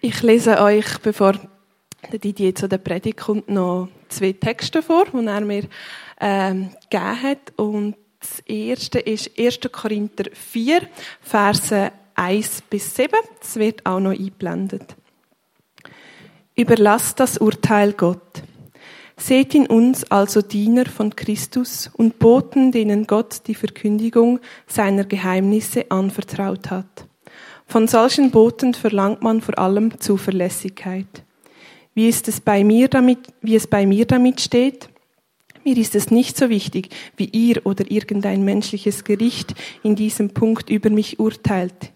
Ich lese euch, bevor der Didier zu der Predigt kommt, noch zwei Texte vor, die er mir ähm, gegeben hat. Und das erste ist 1. Korinther 4, Verse 1 bis 7. Das wird auch noch eingeblendet. Überlasst das Urteil Gott. Seht in uns also Diener von Christus und Boten, denen Gott die Verkündigung seiner Geheimnisse anvertraut hat. Von solchen Boten verlangt man vor allem Zuverlässigkeit. Wie ist es bei mir damit, wie es bei mir damit steht? Mir ist es nicht so wichtig, wie ihr oder irgendein menschliches Gericht in diesem Punkt über mich urteilt.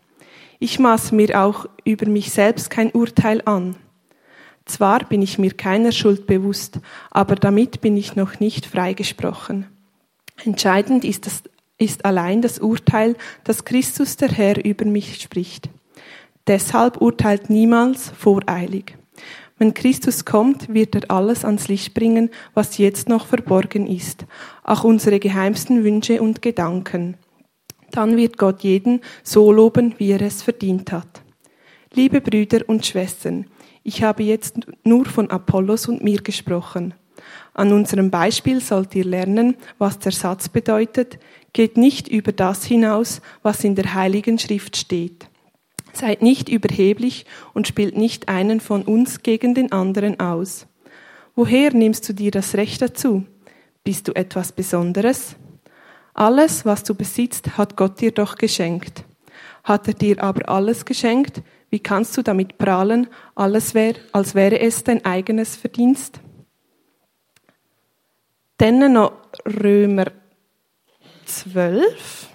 Ich maß mir auch über mich selbst kein Urteil an. Zwar bin ich mir keiner Schuld bewusst, aber damit bin ich noch nicht freigesprochen. Entscheidend ist das ist allein das Urteil, dass Christus der Herr über mich spricht. Deshalb urteilt niemals voreilig. Wenn Christus kommt, wird er alles ans Licht bringen, was jetzt noch verborgen ist, auch unsere geheimsten Wünsche und Gedanken. Dann wird Gott jeden so loben, wie er es verdient hat. Liebe Brüder und Schwestern, ich habe jetzt nur von Apollos und mir gesprochen. An unserem Beispiel sollt ihr lernen, was der Satz bedeutet, geht nicht über das hinaus, was in der Heiligen Schrift steht. Seid nicht überheblich und spielt nicht einen von uns gegen den anderen aus. Woher nimmst du dir das Recht dazu? Bist du etwas Besonderes? Alles, was du besitzt, hat Gott dir doch geschenkt. Hat er dir aber alles geschenkt, wie kannst du damit prahlen, alles wär, als wäre es dein eigenes Verdienst? Dann noch Römer 12,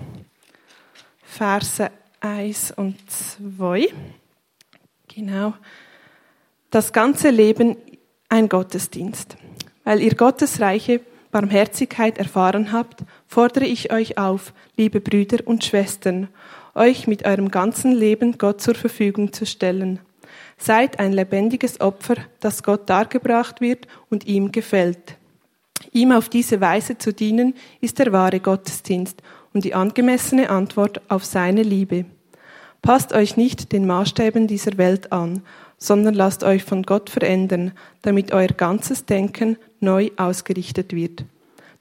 Verse 1 und 2. Genau. Das ganze Leben ein Gottesdienst. Weil ihr Gottes reiche Barmherzigkeit erfahren habt, fordere ich euch auf, liebe Brüder und Schwestern, euch mit eurem ganzen Leben Gott zur Verfügung zu stellen. Seid ein lebendiges Opfer, das Gott dargebracht wird und ihm gefällt. Ihm auf diese Weise zu dienen, ist der wahre Gottesdienst und die angemessene Antwort auf seine Liebe. Passt euch nicht den Maßstäben dieser Welt an, sondern lasst euch von Gott verändern, damit euer ganzes Denken neu ausgerichtet wird.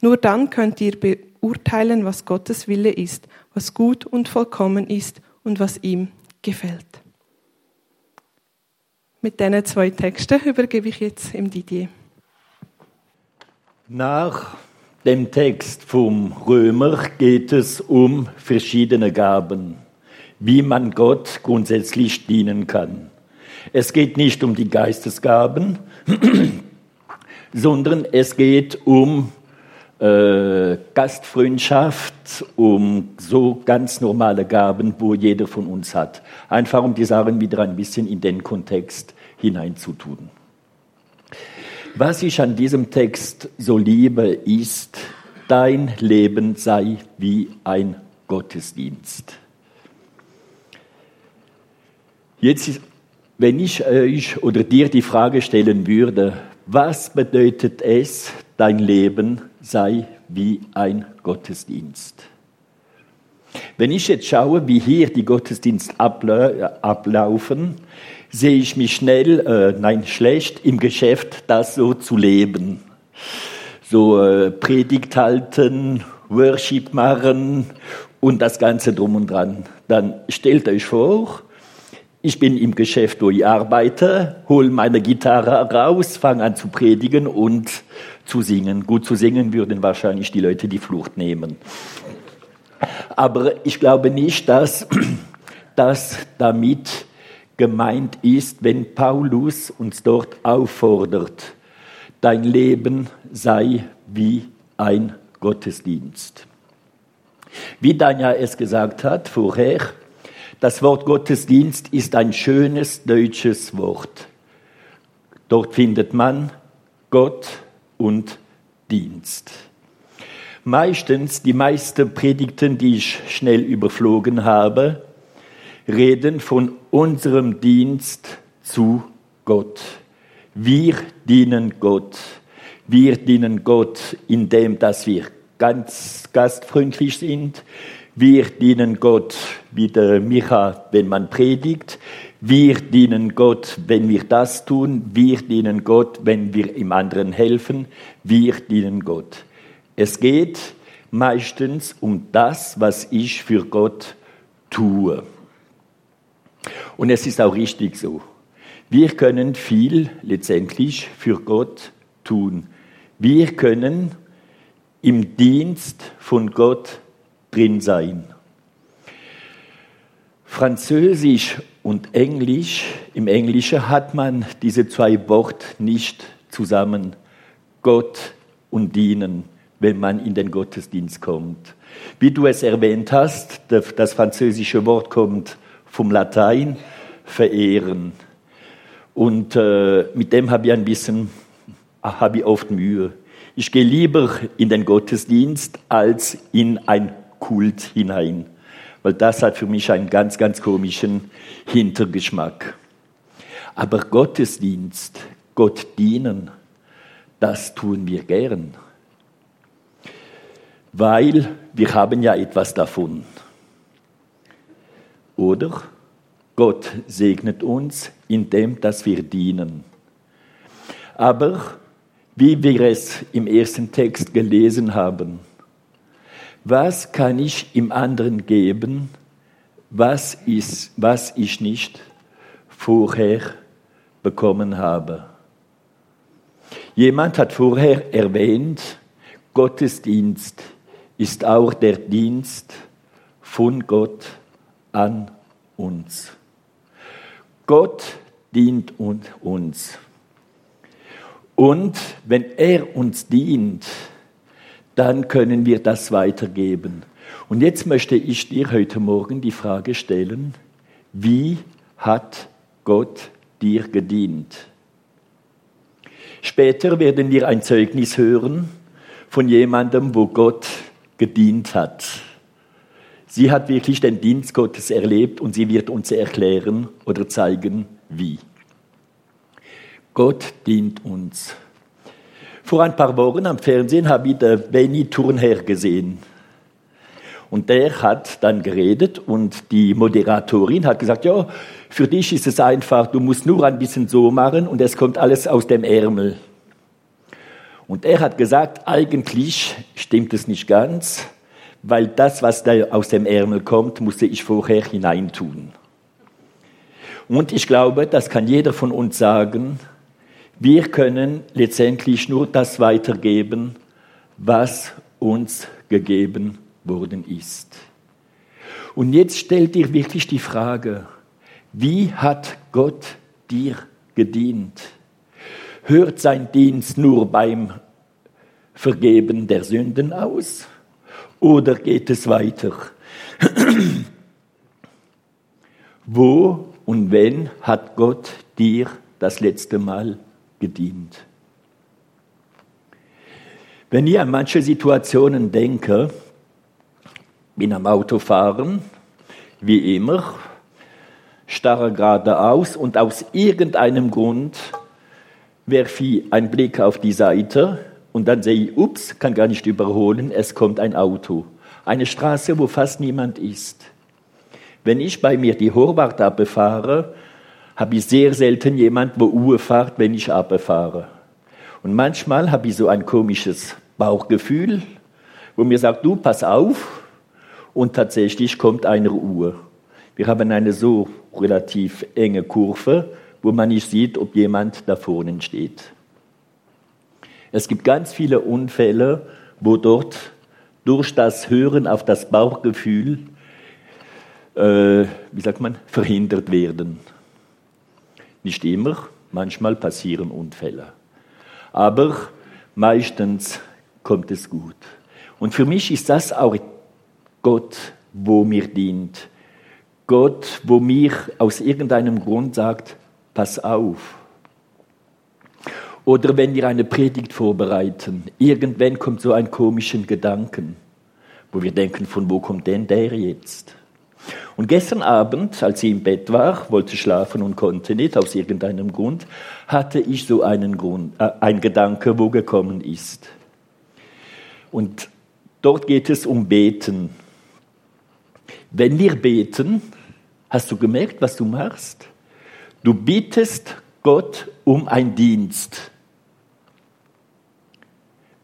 Nur dann könnt ihr beurteilen, was Gottes Wille ist, was gut und vollkommen ist und was ihm gefällt. Mit diesen zwei Texten übergebe ich jetzt im Didier. Nach dem Text vom Römer geht es um verschiedene Gaben, wie man Gott grundsätzlich dienen kann. Es geht nicht um die Geistesgaben, sondern es geht um äh, Gastfreundschaft, um so ganz normale Gaben, wo jeder von uns hat. Einfach um die Sachen wieder ein bisschen in den Kontext hineinzutun. Was ich an diesem Text so liebe, ist, dein Leben sei wie ein Gottesdienst. Jetzt, wenn ich euch oder dir die Frage stellen würde, was bedeutet es, dein Leben sei wie ein Gottesdienst? Wenn ich jetzt schaue, wie hier die Gottesdienste ablaufen, sehe ich mich schnell, äh, nein, schlecht im Geschäft, das so zu leben. So äh, Predigt halten, Worship machen und das Ganze drum und dran. Dann stellt euch vor, ich bin im Geschäft, wo ich arbeite, hole meine Gitarre raus, fange an zu predigen und zu singen. Gut zu singen würden wahrscheinlich die Leute die Flucht nehmen. Aber ich glaube nicht, dass, dass damit gemeint ist, wenn Paulus uns dort auffordert, dein Leben sei wie ein Gottesdienst. Wie Danja es gesagt hat vorher, das Wort Gottesdienst ist ein schönes deutsches Wort. Dort findet man Gott und Dienst. Meistens, die meisten Predigten, die ich schnell überflogen habe, reden von unserem Dienst zu Gott. Wir dienen Gott. Wir dienen Gott, indem dass wir ganz gastfreundlich sind. Wir dienen Gtt, wie der Micha, wenn man predigt. Wir dienen Gott, wenn wir das tun. Wir dienen Gott, wenn wir im anderen helfen. Wir dienen Gott. Es geht meistens um das, was ich für Gott tue. Und es ist auch richtig so. Wir können viel letztendlich für Gott tun. Wir können im Dienst von Gott drin sein. Französisch und Englisch, im Englischen hat man diese zwei Worte nicht zusammen. Gott und dienen, wenn man in den Gottesdienst kommt. Wie du es erwähnt hast, das französische Wort kommt vom Latein, verehren. Und äh, mit dem habe ich ein bisschen, habe ich oft Mühe. Ich gehe lieber in den Gottesdienst als in ein Kult hinein, weil das hat für mich einen ganz, ganz komischen Hintergeschmack. Aber Gottesdienst, Gott dienen, das tun wir gern, weil wir haben ja etwas davon. Oder? Gott segnet uns, indem dass wir dienen. Aber wie wir es im ersten Text gelesen haben, was kann ich im anderen geben, was, ist, was ich nicht vorher bekommen habe? Jemand hat vorher erwähnt, Gottesdienst ist auch der Dienst von Gott an uns. Gott dient uns. Und wenn er uns dient, dann können wir das weitergeben. Und jetzt möchte ich dir heute Morgen die Frage stellen, wie hat Gott dir gedient? Später werden wir ein Zeugnis hören von jemandem, wo Gott gedient hat. Sie hat wirklich den Dienst Gottes erlebt und sie wird uns erklären oder zeigen, wie. Gott dient uns. Vor ein paar Wochen am Fernsehen habe ich den Benny Turnherr gesehen. Und der hat dann geredet und die Moderatorin hat gesagt, ja, für dich ist es einfach, du musst nur ein bisschen so machen und es kommt alles aus dem Ärmel. Und er hat gesagt, eigentlich stimmt es nicht ganz weil das, was da aus dem Ärmel kommt, musste ich vorher hineintun. Und ich glaube, das kann jeder von uns sagen, wir können letztendlich nur das weitergeben, was uns gegeben worden ist. Und jetzt stellt dir wirklich die Frage, wie hat Gott dir gedient? Hört sein Dienst nur beim Vergeben der Sünden aus? Oder geht es weiter? Wo und wenn hat Gott dir das letzte Mal gedient? Wenn ich an manche Situationen denke, bin am Autofahren, wie immer, starre geradeaus und aus irgendeinem Grund werfe ich einen Blick auf die Seite und dann sehe ich, ups, kann gar nicht überholen, es kommt ein Auto. Eine Straße, wo fast niemand ist. Wenn ich bei mir die Horvath abbefahre, habe ich sehr selten jemand, wo Uhr fährt, wenn ich abbefahre. Und manchmal habe ich so ein komisches Bauchgefühl, wo mir sagt, du, pass auf. Und tatsächlich kommt eine Uhr. Wir haben eine so relativ enge Kurve, wo man nicht sieht, ob jemand da vorne steht. Es gibt ganz viele Unfälle, wo dort durch das Hören auf das Bauchgefühl, äh, wie sagt man, verhindert werden. Nicht immer, manchmal passieren Unfälle. Aber meistens kommt es gut. Und für mich ist das auch Gott, wo mir dient. Gott, wo mir aus irgendeinem Grund sagt, pass auf, oder wenn wir eine Predigt vorbereiten, irgendwann kommt so ein komischen Gedanken, wo wir denken, von wo kommt denn der jetzt? Und gestern Abend, als ich im Bett war, wollte schlafen und konnte nicht, aus irgendeinem Grund, hatte ich so einen Grund, äh, ein Gedanke, wo gekommen ist. Und dort geht es um Beten. Wenn wir beten, hast du gemerkt, was du machst? Du bittest Gott um einen Dienst.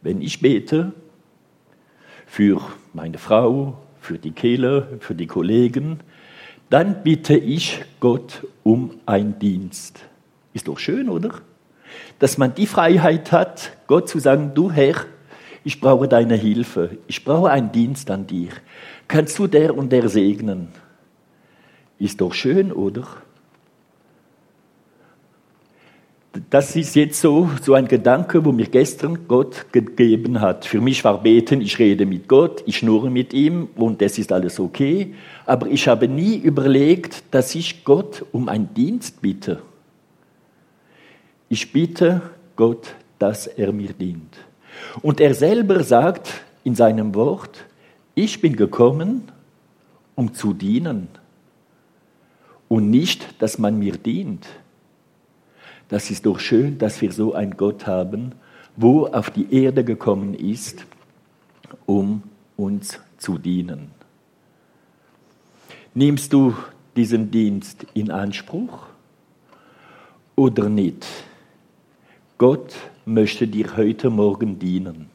Wenn ich bete für meine Frau, für die Kehle, für die Kollegen, dann bitte ich Gott um einen Dienst. Ist doch schön, oder? Dass man die Freiheit hat, Gott zu sagen, du Herr, ich brauche deine Hilfe, ich brauche einen Dienst an dir. Kannst du der und der segnen? Ist doch schön, oder? Das ist jetzt so, so ein Gedanke, wo mir gestern Gott gegeben hat. Für mich war Beten, ich rede mit Gott, ich schnurre mit ihm und das ist alles okay. Aber ich habe nie überlegt, dass ich Gott um einen Dienst bitte. Ich bitte Gott, dass er mir dient. Und er selber sagt in seinem Wort, ich bin gekommen, um zu dienen und nicht, dass man mir dient. Das ist doch schön, dass wir so einen Gott haben, wo auf die Erde gekommen ist, um uns zu dienen. Nimmst du diesen Dienst in Anspruch oder nicht? Gott möchte dir heute Morgen dienen.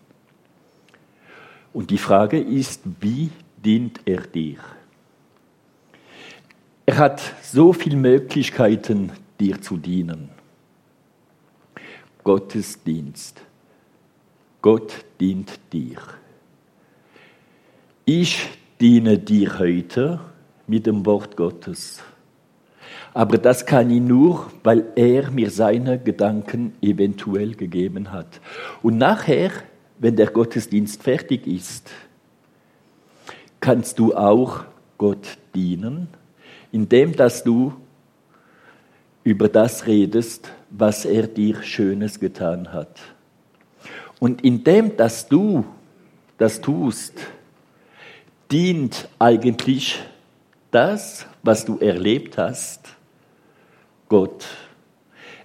Und die Frage ist, wie dient er dir? Er hat so viele Möglichkeiten, dir zu dienen. Gottesdienst. Gott dient dir. Ich diene dir heute mit dem Wort Gottes. Aber das kann ich nur, weil er mir seine Gedanken eventuell gegeben hat. Und nachher, wenn der Gottesdienst fertig ist, kannst du auch Gott dienen, indem dass du über das redest, was er dir Schönes getan hat. Und indem dass du das tust, dient eigentlich das, was du erlebt hast, Gott.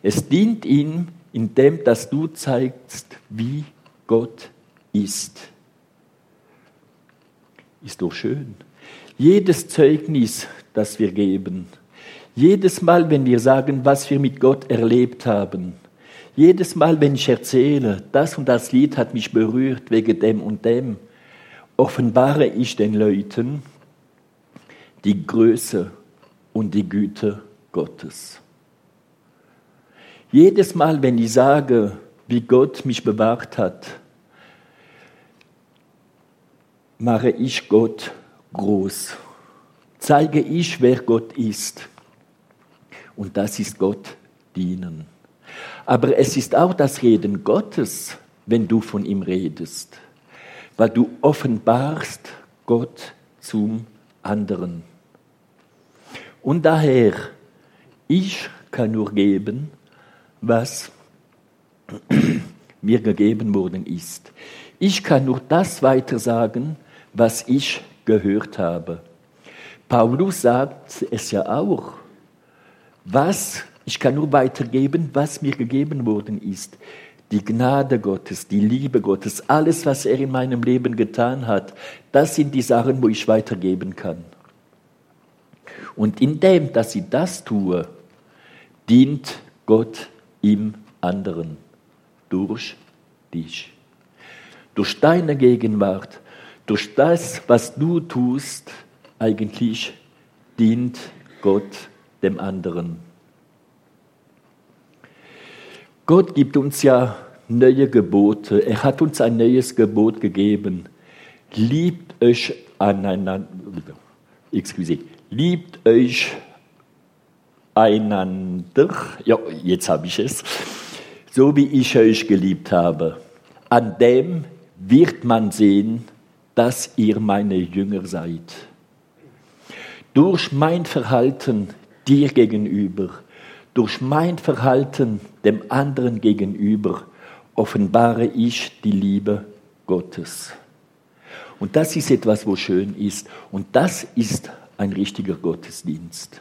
Es dient ihm, indem dass du zeigst, wie Gott ist. Ist doch schön. Jedes Zeugnis, das wir geben, jedes Mal, wenn wir sagen, was wir mit Gott erlebt haben, jedes Mal, wenn ich erzähle, das und das Lied hat mich berührt wegen dem und dem, offenbare ich den Leuten die Größe und die Güte Gottes. Jedes Mal, wenn ich sage, wie Gott mich bewahrt hat, mache ich Gott groß. Zeige ich, wer Gott ist. Und das ist Gott dienen. Aber es ist auch das Reden Gottes, wenn du von ihm redest, weil du offenbarst Gott zum anderen. Und daher, ich kann nur geben, was mir gegeben worden ist. Ich kann nur das weitersagen, was ich gehört habe. Paulus sagt es ja auch. Was, ich kann nur weitergeben, was mir gegeben worden ist. Die Gnade Gottes, die Liebe Gottes, alles, was er in meinem Leben getan hat, das sind die Sachen, wo ich weitergeben kann. Und indem, dass ich das tue, dient Gott im anderen, durch dich. Durch deine Gegenwart, durch das, was du tust, eigentlich dient Gott dem anderen. Gott gibt uns ja neue Gebote. Er hat uns ein neues Gebot gegeben. Liebt euch aneinander. Excuse. Liebt euch einander, ja, jetzt habe ich es, so wie ich euch geliebt habe. An dem wird man sehen, dass ihr meine Jünger seid. Durch mein Verhalten dir gegenüber, durch mein Verhalten dem anderen gegenüber, offenbare ich die Liebe Gottes. Und das ist etwas, wo schön ist. Und das ist ein richtiger Gottesdienst.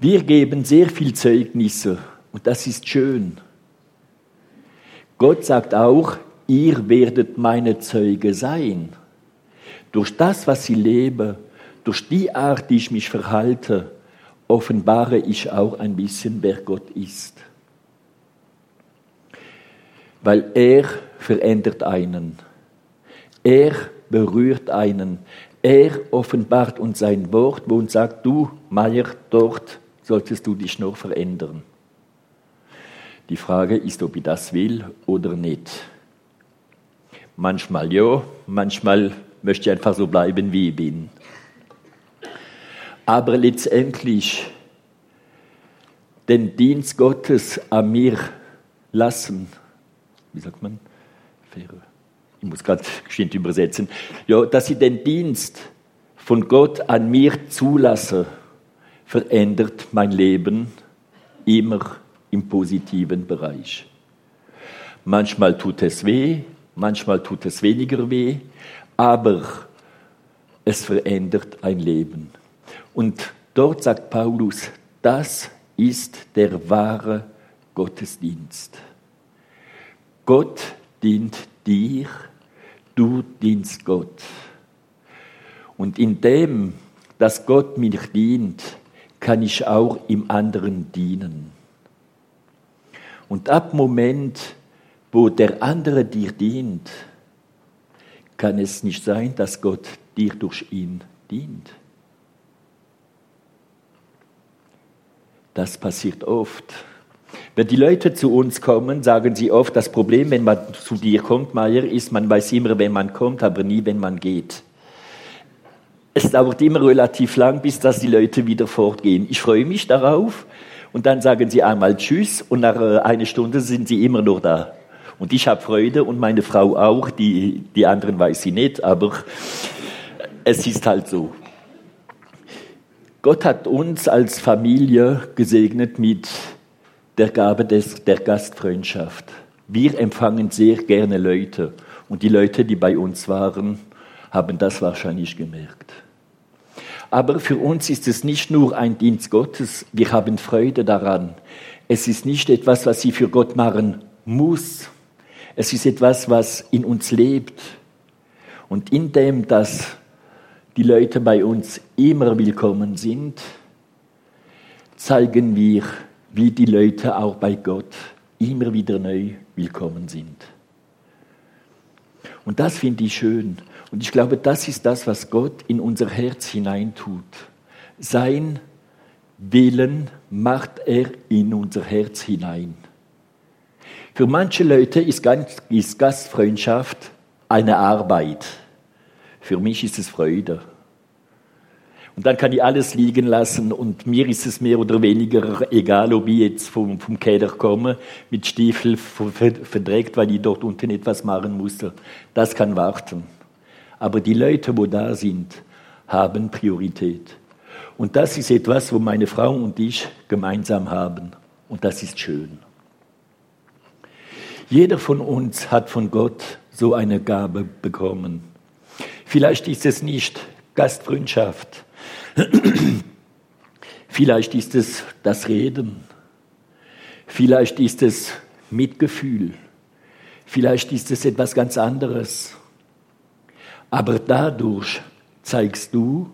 Wir geben sehr viel Zeugnisse und das ist schön. Gott sagt auch, ihr werdet meine Zeuge sein. Durch das, was ich lebe, durch die Art, die ich mich verhalte, offenbare ich auch ein bisschen, wer Gott ist. Weil er verändert einen. Er berührt einen. Er offenbart uns sein Wort, wo uns sagt, du, Meier, dort solltest du dich noch verändern. Die Frage ist, ob ich das will oder nicht. Manchmal ja, manchmal möchte ich einfach so bleiben, wie ich bin. Aber letztendlich den Dienst Gottes an mir lassen, wie sagt man? Ich muss gerade geschwind übersetzen. Ja, dass ich den Dienst von Gott an mir zulasse, verändert mein Leben immer im positiven Bereich. Manchmal tut es weh, manchmal tut es weniger weh, aber es verändert ein Leben. Und dort sagt Paulus, das ist der wahre Gottesdienst. Gott dient dir, du dienst Gott. Und in dem, dass Gott mir dient, kann ich auch im anderen dienen. Und ab Moment, wo der andere dir dient, kann es nicht sein, dass Gott dir durch ihn dient. Das passiert oft. Wenn die Leute zu uns kommen, sagen sie oft, das Problem, wenn man zu dir kommt, Meier, ist, man weiß immer, wenn man kommt, aber nie, wenn man geht. Es dauert immer relativ lang, bis dass die Leute wieder fortgehen. Ich freue mich darauf und dann sagen sie einmal Tschüss und nach äh, einer Stunde sind sie immer noch da. Und ich habe Freude und meine Frau auch, die, die anderen weiß sie nicht, aber es ist halt so. Gott hat uns als Familie gesegnet mit der Gabe des, der Gastfreundschaft. Wir empfangen sehr gerne Leute und die Leute, die bei uns waren, haben das wahrscheinlich gemerkt. Aber für uns ist es nicht nur ein Dienst Gottes, wir haben Freude daran. Es ist nicht etwas, was sie für Gott machen muss. Es ist etwas, was in uns lebt. Und in dem, dass die Leute bei uns immer willkommen sind, zeigen wir, wie die Leute auch bei Gott immer wieder neu willkommen sind. Und das finde ich schön. Und ich glaube, das ist das, was Gott in unser Herz hineintut. Sein Willen macht er in unser Herz hinein. Für manche Leute ist Gastfreundschaft eine Arbeit. Für mich ist es Freude. Und dann kann ich alles liegen lassen und mir ist es mehr oder weniger egal, ob ich jetzt vom, vom Keller komme, mit Stiefel verdreckt, weil ich dort unten etwas machen musste. Das kann warten. Aber die Leute, wo da sind, haben Priorität. Und das ist etwas, wo meine Frau und ich gemeinsam haben. Und das ist schön. Jeder von uns hat von Gott so eine Gabe bekommen. Vielleicht ist es nicht Gastfreundschaft. Vielleicht ist es das Reden. Vielleicht ist es Mitgefühl. Vielleicht ist es etwas ganz anderes. Aber dadurch zeigst du,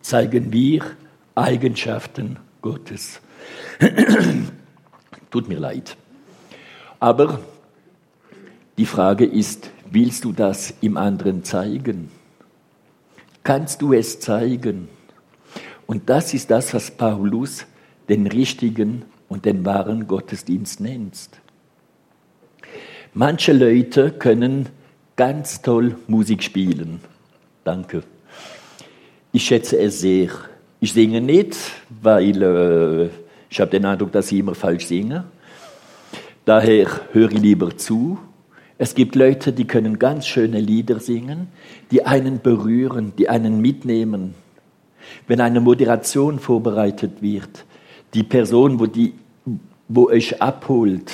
zeigen wir Eigenschaften Gottes. Tut mir leid. Aber die Frage ist, willst du das im anderen zeigen? Kannst du es zeigen? Und das ist das, was Paulus den richtigen und den wahren Gottesdienst nennt. Manche Leute können ganz toll Musik spielen. Danke. Ich schätze es sehr. Ich singe nicht, weil äh, ich habe den Eindruck, dass ich immer falsch singe. Daher höre ich lieber zu es gibt Leute, die können ganz schöne Lieder singen, die einen berühren, die einen mitnehmen. Wenn eine Moderation vorbereitet wird, die Person, wo, die, wo euch abholt,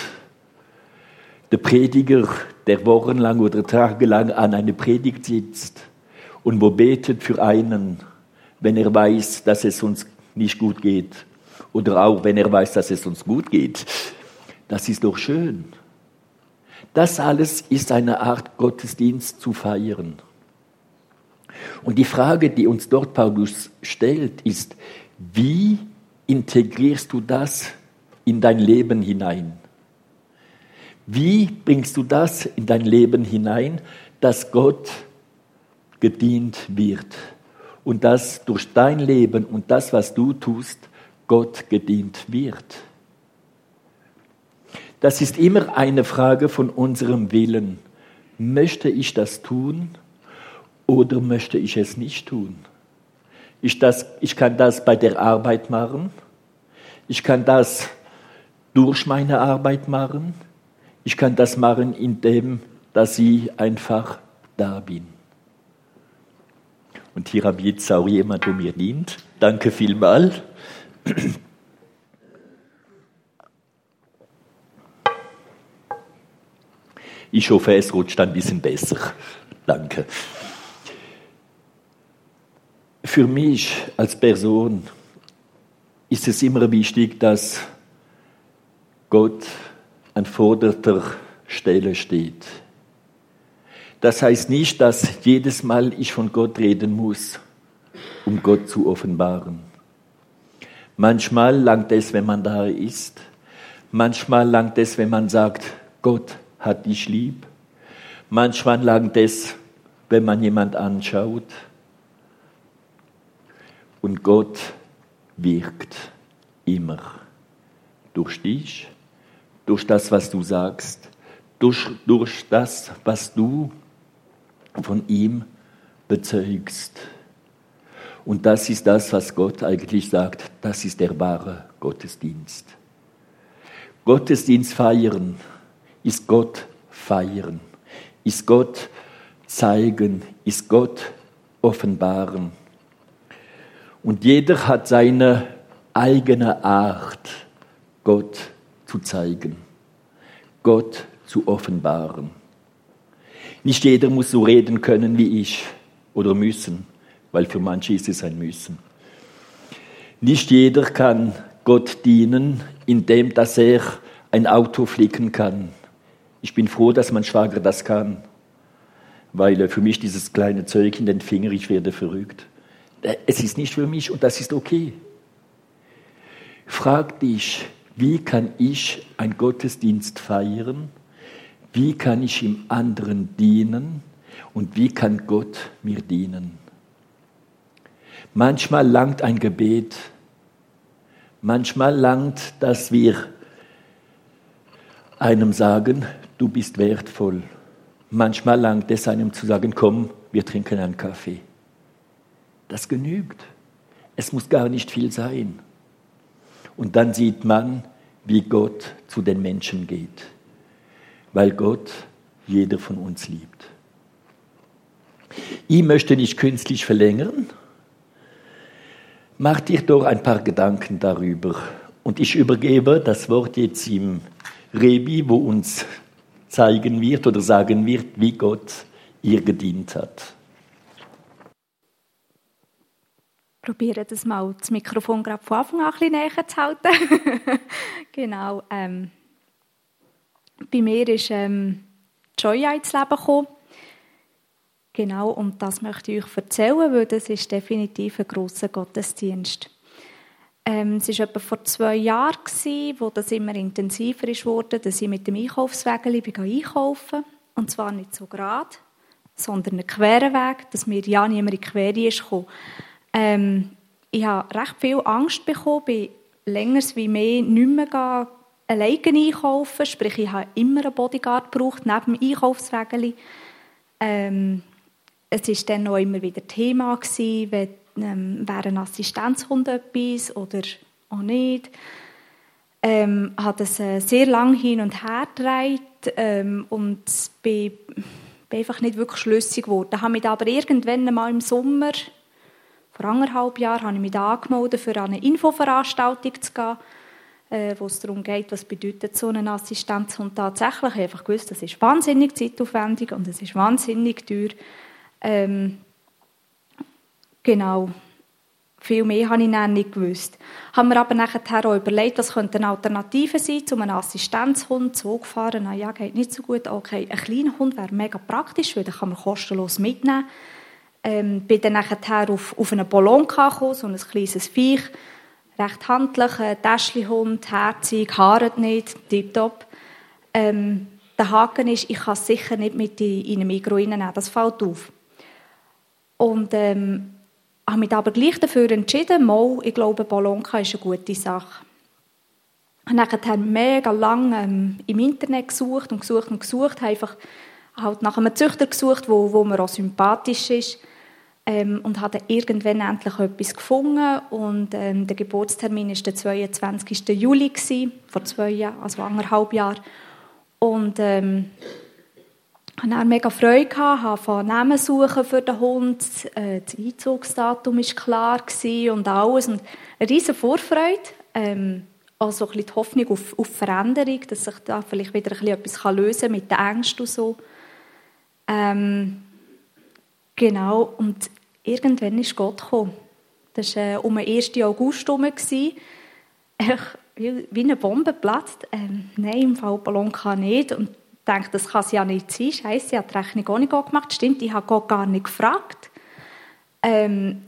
der Prediger, der wochenlang oder tagelang an einer Predigt sitzt und wo betet für einen, wenn er weiß, dass es uns nicht gut geht oder auch wenn er weiß, dass es uns gut geht, das ist doch schön. Das alles ist eine Art Gottesdienst zu feiern. Und die Frage, die uns dort Paulus stellt, ist, wie integrierst du das in dein Leben hinein? Wie bringst du das in dein Leben hinein, dass Gott gedient wird und dass durch dein Leben und das, was du tust, Gott gedient wird? Das ist immer eine Frage von unserem Willen. Möchte ich das tun oder möchte ich es nicht tun? Ich, das, ich kann das bei der Arbeit machen. Ich kann das durch meine Arbeit machen. Ich kann das machen, indem dass ich einfach da bin. Und hier habe ich jetzt auch jemand, der mir dient. Danke vielmals. Ich hoffe, es rutscht ein bisschen besser. Danke. Für mich als Person ist es immer wichtig, dass Gott an vorderster Stelle steht. Das heißt nicht, dass jedes Mal ich von Gott reden muss, um Gott zu offenbaren. Manchmal langt es, wenn man da ist. Manchmal langt es, wenn man sagt, Gott hat dich lieb. Manchmal langt es, wenn man jemand anschaut. Und Gott wirkt immer durch dich durch das, was du sagst, durch, durch das, was du von ihm bezeugst. Und das ist das, was Gott eigentlich sagt, das ist der wahre Gottesdienst. Gottesdienst feiern ist Gott feiern, ist Gott zeigen, ist Gott offenbaren. Und jeder hat seine eigene Art, Gott zu zeigen, Gott zu offenbaren. Nicht jeder muss so reden können wie ich oder müssen, weil für manche ist es ein Müssen. Nicht jeder kann Gott dienen, indem dass er ein Auto flicken kann. Ich bin froh, dass mein Schwager das kann, weil für mich dieses kleine Zeug in den Finger, ich werde verrückt. Es ist nicht für mich und das ist okay. Frag dich, wie kann ich einen Gottesdienst feiern? Wie kann ich im anderen dienen? Und wie kann Gott mir dienen? Manchmal langt ein Gebet. Manchmal langt, dass wir einem sagen, du bist wertvoll. Manchmal langt es einem zu sagen, komm, wir trinken einen Kaffee. Das genügt. Es muss gar nicht viel sein. Und dann sieht man, wie Gott zu den Menschen geht, weil Gott jeder von uns liebt. Ich möchte nicht künstlich verlängern. Mach dir doch ein paar Gedanken darüber. Und ich übergebe das Wort jetzt im Rebi, wo uns zeigen wird oder sagen wird, wie Gott ihr gedient hat. probiere das mal das Mikrofon gerade von Anfang an ein bisschen näher zu halten. genau. Ähm, bei mir ist ähm, Joya ins Leben gekommen. Genau, und das möchte ich euch erzählen, weil das ist definitiv ein grosser Gottesdienst. Ähm, es war etwa vor zwei Jahren, wo das immer intensiver wurde, dass ich mit dem Einkaufswägel einkaufen Und zwar nicht so gerade, sondern einen queren Weg, dass mir ja niemand in die Quere ist. Ähm, ich habe recht viel Angst bekommen, bin länger wie mehr nicht mehr alleine einkaufen. Sprich, ich habe immer einen Bodyguard gebraucht, neben dem Einkaufswägeli. Ähm, es war dann auch immer wieder Thema, gewesen, ähm, wäre ein Assistenzhund etwas oder auch nicht. Ähm, habe es äh, sehr lange hin und her gedreht ähm, und bin, bin einfach nicht wirklich schlüssig geworden. Habe mich aber irgendwann mal im Sommer vor anderthalb Jahren habe ich mich angemeldet, für eine Infoveranstaltung zu gehen, äh, wo es darum geht, was bedeutet so eine Assistenz. Und tatsächlich habe ich einfach gewusst, das ist wahnsinnig zeitaufwendig und es ist wahnsinnig teuer. Ähm, genau. Viel mehr habe ich dann nicht gewusst. Haben wir aber nachher auch überlegt, was könnte eine Alternative sein zu einem Assistenzhund, Zug fahren. Na ja, geht nicht so gut. Okay, ein kleiner Hund wäre mega praktisch, weil den kann man kostenlos mitnehmen ähm, bin dann nachher auf, auf einen Ballon gekommen, so ein kleines Viech. recht handlich, ein Täschli-Hund, herzig, haaret nicht, tipptopp. Ähm, der Haken ist, ich kann es sicher nicht mit in ein Mikro reinnehmen, das fällt auf. Und ähm, habe mich aber gleich dafür entschieden, mal, ich glaube, Ballonka ist eine gute Sache. Ich habe dann mega lange ähm, im Internet gesucht und gesucht und gesucht, habe einfach halt nach einem Züchter gesucht, wo, wo mir auch sympathisch ist ähm, und habe irgendwann endlich etwas gefunden und ähm, der Geburtstermin war der 22. Juli, gewesen, vor zwei Jahren, also anderthalb Jahren. Und ähm, ich hatte mega Freude, habe von Namen suchen für den Hund, äh, das Einzugsdatum war klar und alles und eine riesige Vorfreude. Ähm, also ein die Hoffnung auf, auf Veränderung, dass sich da vielleicht wieder ein bisschen etwas lösen kann mit den Ängsten und so. Ähm, genau, und irgendwann ist Gott gekommen. Das war äh, um den 1. August herum. wie eine Bombe platzt. Ähm, nein, im Fall Ballon kann nicht. Und ich dachte, das kann es ja nicht sein. Scheiße, ich habe die Rechnung auch nicht gemacht. Stimmt, ich habe Gott gar nicht gefragt. Ähm,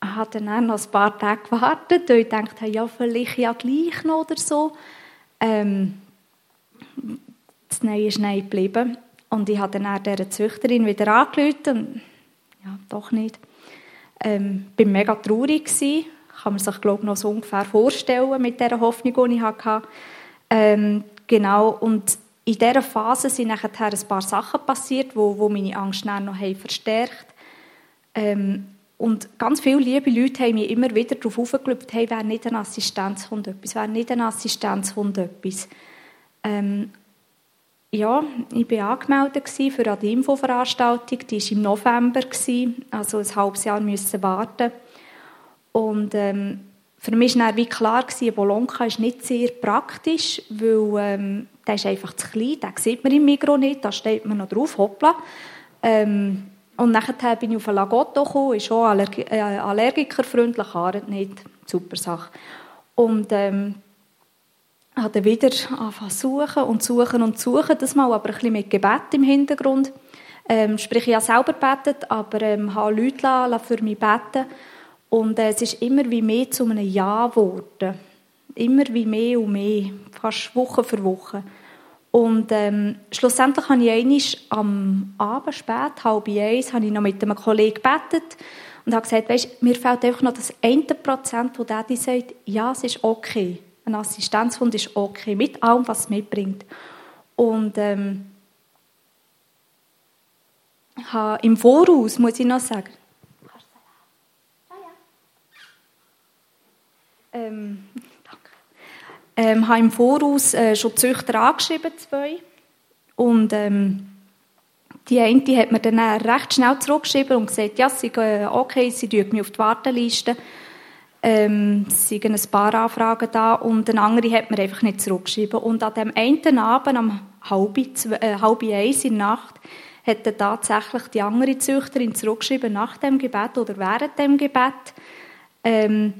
ich habe dann noch ein paar Tage gewartet und ich dachte, ja, vielleicht ja gleich noch oder so. Ähm, das Nein ist Nein geblieben. Und ich habe dann dieser Züchterin wieder angerufen. Ja, doch nicht. Ähm, bin mega traurig gewesen. Kann man sich, glaube ich, noch so ungefähr vorstellen mit dieser Hoffnung, die ich hatte. Ähm, genau. Und in dieser Phase sind nachher ein paar Sachen passiert, wo, wo meine Angst noch verstärkt ähm, und ganz viele liebe Leute haben mich immer wieder darauf aufgeklopft, hey, wäre nicht ein Assistenzhund etwas, wäre nicht ein Assistenzhund etwas. Ähm, ja, ich war angemeldet für eine Infoveranstaltung, die war im November, also ein halbes Jahr müssen warten. Und ähm, für mich war wie klar, ein Bolonka ist nicht sehr praktisch, weil ähm, der ist einfach zu klein, den sieht man im Mikro nicht, da steht man noch drauf, hoppla. Ähm, und nachher bin ich auf ein Lagotto gekommen, ist auch allerg äh, allergikerfreundlich, Haare nicht, super Sache. Und ähm, habe wieder angefangen suchen und suchen und suchen, das mal aber ein bisschen mit Gebet im Hintergrund. Ähm, sprich, ich habe selber gebetet, aber ähm, habe Leute für mich beten und äh, es ist immer wie mehr zu einem Ja geworden. Immer wie mehr und mehr, fast Woche für Woche. Und ähm, schlussendlich habe ich einmal am Abend spät, halb eins, habe ich noch mit einem Kollegen gebetet und habe gesagt, weißt, mir fehlt einfach noch das eine Prozent, wo der sagt, ja, es ist okay. Ein Assistenzhund ist okay, mit allem, was es mitbringt. Und ähm, im Voraus, muss ich noch sagen, ähm. Ähm, habe im Voraus äh, schon Züchter angeschrieben, zwei. Und ähm, die eine die hat mir dann recht schnell zurückgeschrieben und gesagt, ja, sie, äh, okay, sie tun mich auf die Warteliste ähm, es sind ein paar Anfragen da und eine andere hat mir einfach nicht zurückgeschrieben. Und an dem einen Abend, um halb, äh, halb eins in der Nacht, hat dann tatsächlich die andere Züchterin zurückgeschrieben, nach dem Gebet oder während dem Gebet, ähm,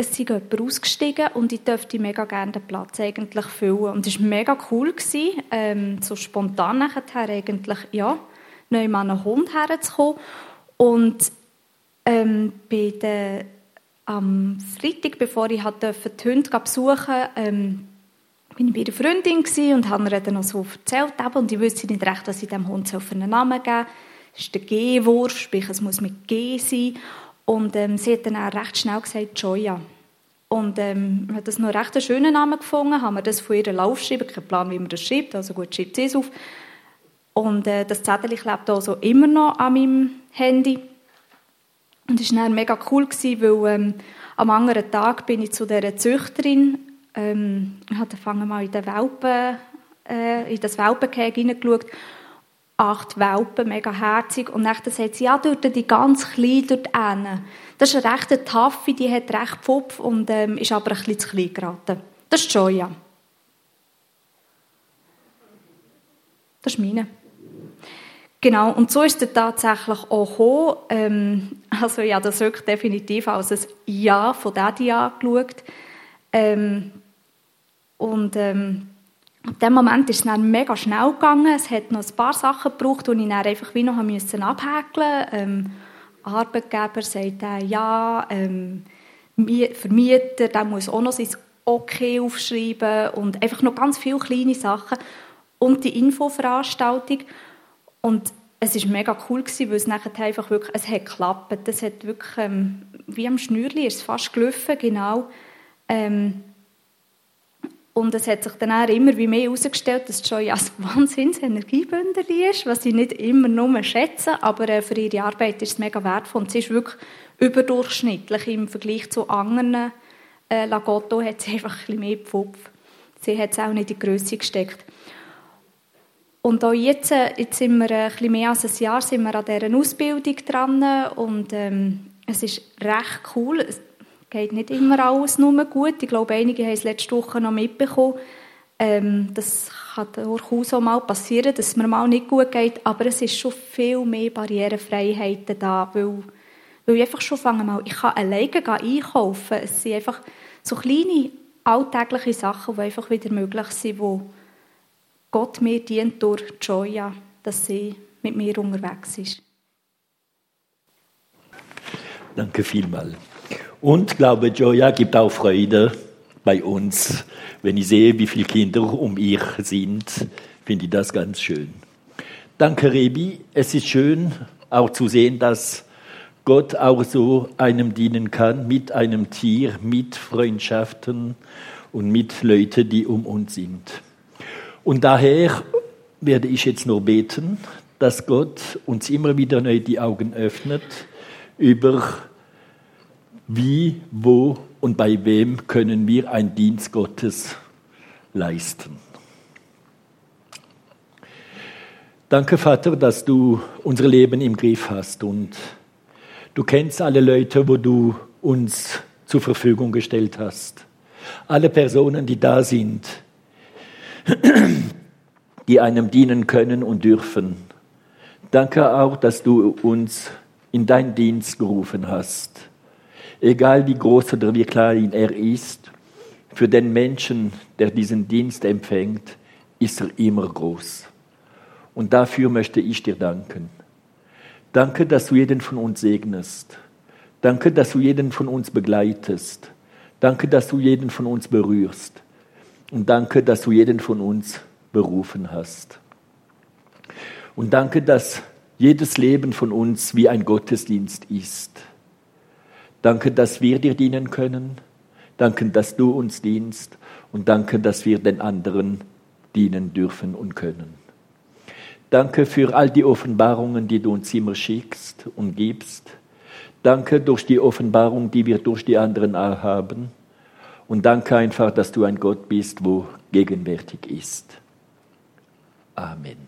es sei jemand ausgestiegen und ich dürfte mega gerne den Platz eigentlich füllen. Und es war mega cool, gewesen, ähm, so spontan nachher eigentlich, ja, neu mal einen Hund herzukommen. Und ähm, bei den am Freitag, bevor ich halt die Hunde besuchen ähm, bin ich bei einer Freundin und habe mir dann noch so erzählt. Und ich wusste nicht recht, was ich dem Hund für einen Namen geben soll. Das ist der G-Wurf, sprich, es muss mit G sein. Und ähm, sie hat dann auch recht schnell gesagt, Joya. Und ähm, habe das noch recht einen schönen Namen gefunden, haben wir das von ihr aufgeschrieben, kein Plan, wie man das schreibt, also gut, schreibt sie es auf. Und äh, das Zettel klebt also immer noch an meinem Handy. Und es war dann mega cool, weil ähm, am anderen Tag bin ich zu dieser Züchterin, ähm, habe dann mal in, den Welpen, äh, in das Welpengehege hineingeschaut. Acht Welpen, mega herzig. Und dann sagt sie, ja, dort die ganz klein dort hinten. Das ist eine rechte Taffe, die hat recht Pfupf und ähm, ist aber ein bisschen zu klein geraten. Das ist Joya. Das ist meine. Genau, und so ist es tatsächlich auch gekommen. Ähm, also ja, das wirklich definitiv als ein Ja von Daddy angeschaut. Ähm, und ähm, ab dem Moment ist es dann mega schnell gegangen. Es hat noch ein paar Sachen gebraucht, die ich dann einfach wie noch abhäkeln musste. Ähm, Arbeitgeber sagt äh, ja, ähm, Vermieter, der muss auch noch sein Okay aufschreiben und einfach noch ganz viele kleine Sachen. Und die Infoveranstaltung. Und es war mega cool, weil es nachher einfach wirklich, es hat geklappt. Es hat wirklich, ähm, wie am Schnürli ist es fast gelaufen, genau. Ähm, und es hat sich dann auch immer wie mehr herausgestellt, dass Joy ein wahnsinns Energiebündel ist, was ich nicht immer nur schätze, aber äh, für ihre Arbeit ist es mega wertvoll. Und sie ist wirklich überdurchschnittlich im Vergleich zu anderen. Äh, Lagotto hat sie einfach ein bisschen mehr Pfupf. Sie hat es auch nicht in die Größe gesteckt. Und auch jetzt, äh, jetzt sind wir ein bisschen mehr als ein Jahr sind wir an dieser Ausbildung dran und ähm, es ist recht cool geht nicht immer alles nur gut. Ich glaube, einige haben es letzte Woche noch mitbekommen. Ähm, das kann durchaus auch mal passieren, dass es mir mal nicht gut geht, aber es ist schon viel mehr Barrierefreiheiten da, weil, weil ich einfach schon fange mal, ich kann alleine einkaufen. Es sind einfach so kleine alltägliche Sachen, die einfach wieder möglich sind, wo Gott mir dient durch Joya, dass sie mit mir unterwegs ist. Danke vielmals. Und glaube, Joya gibt auch Freude bei uns. Wenn ich sehe, wie viele Kinder um ihr sind, finde ich das ganz schön. Danke, Rebi. Es ist schön auch zu sehen, dass Gott auch so einem dienen kann, mit einem Tier, mit Freundschaften und mit Leuten, die um uns sind. Und daher werde ich jetzt nur beten, dass Gott uns immer wieder neu die Augen öffnet über wie, wo und bei wem können wir einen Dienst Gottes leisten. Danke, Vater, dass du unser Leben im Griff hast und du kennst alle Leute, wo du uns zur Verfügung gestellt hast. Alle Personen, die da sind, die einem dienen können und dürfen. Danke auch, dass du uns in deinen Dienst gerufen hast. Egal wie groß oder wie klein er ist, für den Menschen, der diesen Dienst empfängt, ist er immer groß. Und dafür möchte ich dir danken. Danke, dass du jeden von uns segnest. Danke, dass du jeden von uns begleitest. Danke, dass du jeden von uns berührst. Und danke, dass du jeden von uns berufen hast. Und danke, dass jedes Leben von uns wie ein Gottesdienst ist. Danke, dass wir dir dienen können. Danke, dass du uns dienst. Und danke, dass wir den anderen dienen dürfen und können. Danke für all die Offenbarungen, die du uns immer schickst und gibst. Danke durch die Offenbarung, die wir durch die anderen haben. Und danke einfach, dass du ein Gott bist, wo gegenwärtig ist. Amen.